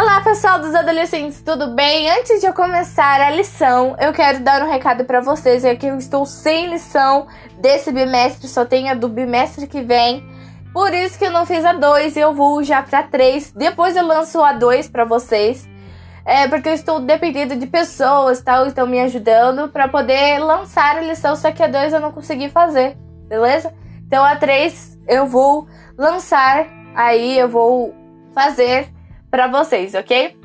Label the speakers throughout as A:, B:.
A: Olá, pessoal dos adolescentes, tudo bem? Antes de eu começar a lição, eu quero dar um recado para vocês. É que eu estou sem lição desse bimestre, só tenho a do bimestre que vem. Por isso que eu não fiz a 2 e eu vou já para 3. Depois eu lanço a 2 para vocês. É porque eu estou dependendo de pessoas, tal, estão me ajudando para poder lançar a lição, só que a 2 eu não consegui fazer, beleza? Então a 3 eu vou lançar, aí eu vou fazer para vocês, ok?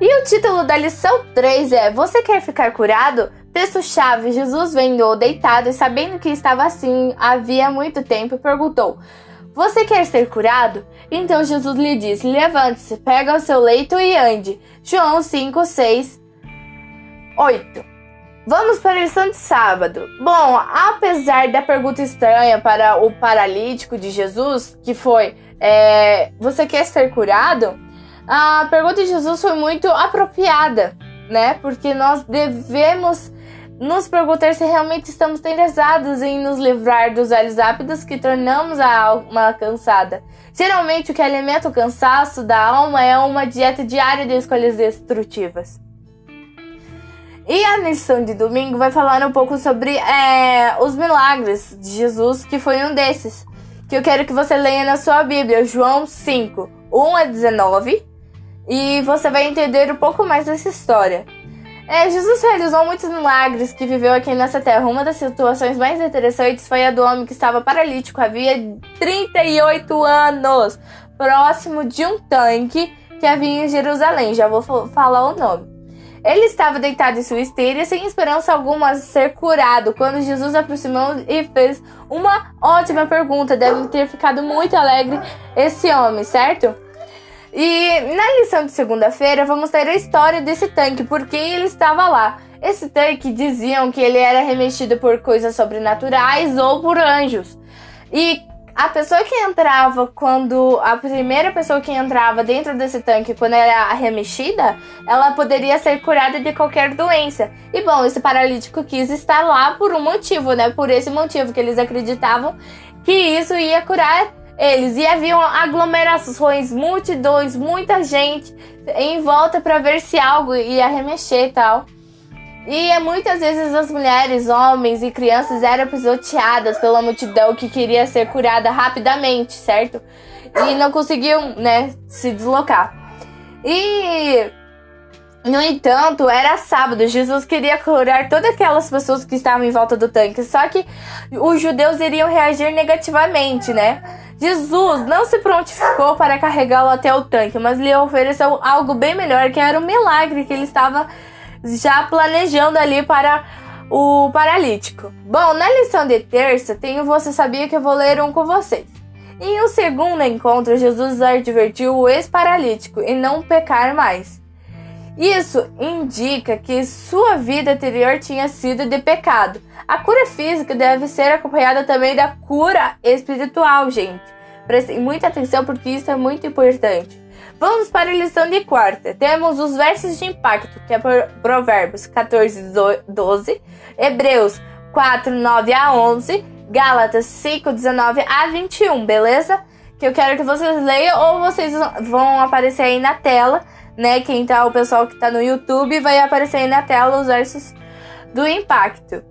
A: E o título da lição 3 é: Você quer ficar curado? Texto-chave: Jesus vendo deitado e sabendo que estava assim havia muito tempo, perguntou: Você quer ser curado? Então Jesus lhe disse: Levante-se, pega o seu leito e ande. João 5, 6, 8. Vamos para a lição de sábado. Bom, apesar da pergunta estranha para o paralítico de Jesus, que foi: é, Você quer ser curado? A pergunta de Jesus foi muito apropriada, né? Porque nós devemos nos perguntar se realmente estamos interessados em nos livrar dos olhos ápidos que tornamos a alma cansada. Geralmente, o que alimenta o cansaço da alma é uma dieta diária de escolhas destrutivas. E a lição de domingo vai falar um pouco sobre é, os milagres de Jesus, que foi um desses. Que eu quero que você leia na sua Bíblia, João 5, 1 a 19 e você vai entender um pouco mais dessa história. É, Jesus realizou muitos milagres que viveu aqui nessa terra. Uma das situações mais interessantes foi a do homem que estava paralítico havia 38 anos, próximo de um tanque que havia em Jerusalém. Já vou falar o nome. Ele estava deitado em sua esteira sem esperança alguma de ser curado. Quando Jesus aproximou e fez uma ótima pergunta, deve ter ficado muito alegre esse homem, certo? E na lição de segunda-feira vamos ter a história desse tanque, porque ele estava lá. Esse tanque diziam que ele era remexido por coisas sobrenaturais ou por anjos. E a pessoa que entrava quando a primeira pessoa que entrava dentro desse tanque quando era remexida, ela poderia ser curada de qualquer doença. E bom, esse paralítico quis estar lá por um motivo, né? Por esse motivo que eles acreditavam que isso ia curar eles e haviam aglomerações, multidões, muita gente em volta para ver se algo ia remexer e tal. E muitas vezes as mulheres, homens e crianças eram pisoteadas pela multidão que queria ser curada rapidamente, certo? E não conseguiam, né, se deslocar. E no entanto, era sábado, Jesus queria curar todas aquelas pessoas que estavam em volta do tanque, só que os judeus iriam reagir negativamente, né? Jesus não se prontificou para carregá-lo até o tanque, mas lhe ofereceu algo bem melhor, que era o milagre que ele estava já planejando ali para o paralítico. Bom, na lição de terça, tenho Você Sabia que eu vou ler um com vocês. Em um segundo encontro, Jesus advertiu o ex-paralítico e não pecar mais. Isso indica que sua vida anterior tinha sido de pecado. A cura física deve ser acompanhada também da cura espiritual, gente. Prestem muita atenção porque isso é muito importante. Vamos para a lição de quarta. Temos os versos de impacto, que é Provérbios 14, 12, Hebreus 4, 9 a 11, Gálatas 5, 19 a 21, beleza? Que eu quero que vocês leiam ou vocês vão aparecer aí na tela né? Quem tá, o pessoal que tá no YouTube, vai aparecer aí na tela os versos do impacto.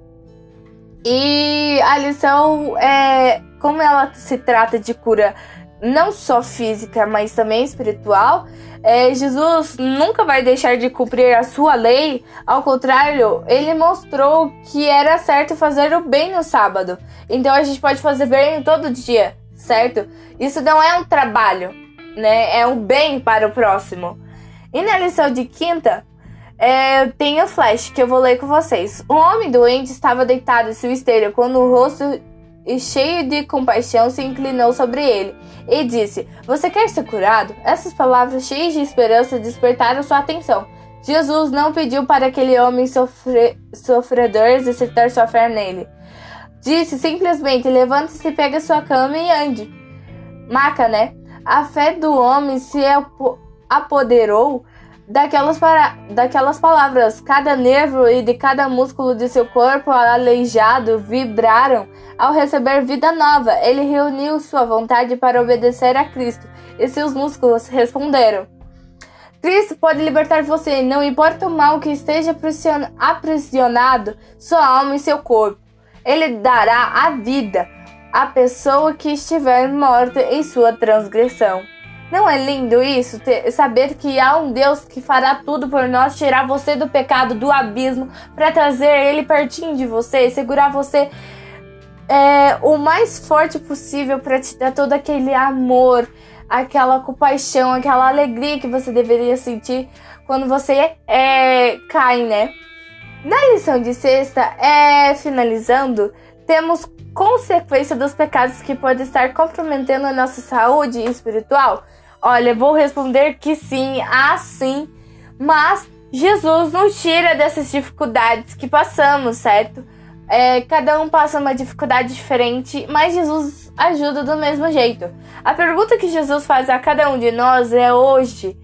A: E a lição é como ela se trata de cura não só física, mas também espiritual. É, Jesus nunca vai deixar de cumprir a sua lei, ao contrário, ele mostrou que era certo fazer o bem no sábado. Então a gente pode fazer bem todo dia, certo? Isso não é um trabalho, né? É um bem para o próximo. E na lição de quinta, é, tem o flash que eu vou ler com vocês. O homem doente estava deitado em sua esteira quando o rosto cheio de compaixão se inclinou sobre ele e disse: Você quer ser curado? Essas palavras cheias de esperança despertaram sua atenção. Jesus não pediu para aquele homem sofre, sofredor exercitar sua fé nele. Disse simplesmente: Levante-se, pegue sua cama e ande. Maca, né? A fé do homem se apoderou daquelas, para... daquelas palavras. Cada nervo e de cada músculo de seu corpo aleijado vibraram ao receber vida nova. Ele reuniu sua vontade para obedecer a Cristo e seus músculos responderam. Cristo pode libertar você, não importa o mal que esteja aprisionado, sua alma e seu corpo. Ele dará a vida à pessoa que estiver morta em sua transgressão. Não é lindo isso? Ter, saber que há um Deus que fará tudo por nós, tirar você do pecado, do abismo, para trazer ele pertinho de você, segurar você é, o mais forte possível para te dar todo aquele amor, aquela compaixão, aquela alegria que você deveria sentir quando você é, cai, né? Na lição de sexta, é, finalizando, temos consequência dos pecados que pode estar comprometendo a nossa saúde espiritual? Olha, vou responder que sim, assim, mas Jesus nos tira dessas dificuldades que passamos, certo? É, cada um passa uma dificuldade diferente, mas Jesus ajuda do mesmo jeito. A pergunta que Jesus faz a cada um de nós é hoje: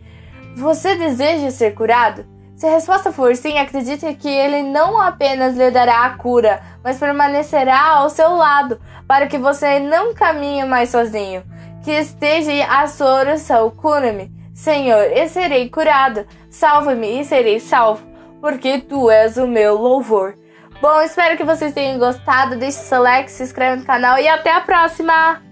A: Você deseja ser curado? Se a resposta for sim, acredite que ele não apenas lhe dará a cura, mas permanecerá ao seu lado, para que você não caminhe mais sozinho. Que esteja a sua oração, cura-me, Senhor, e serei curado. Salva-me e serei salvo, porque tu és o meu louvor. Bom, espero que vocês tenham gostado. Deixe seu like, se inscreva no canal e até a próxima!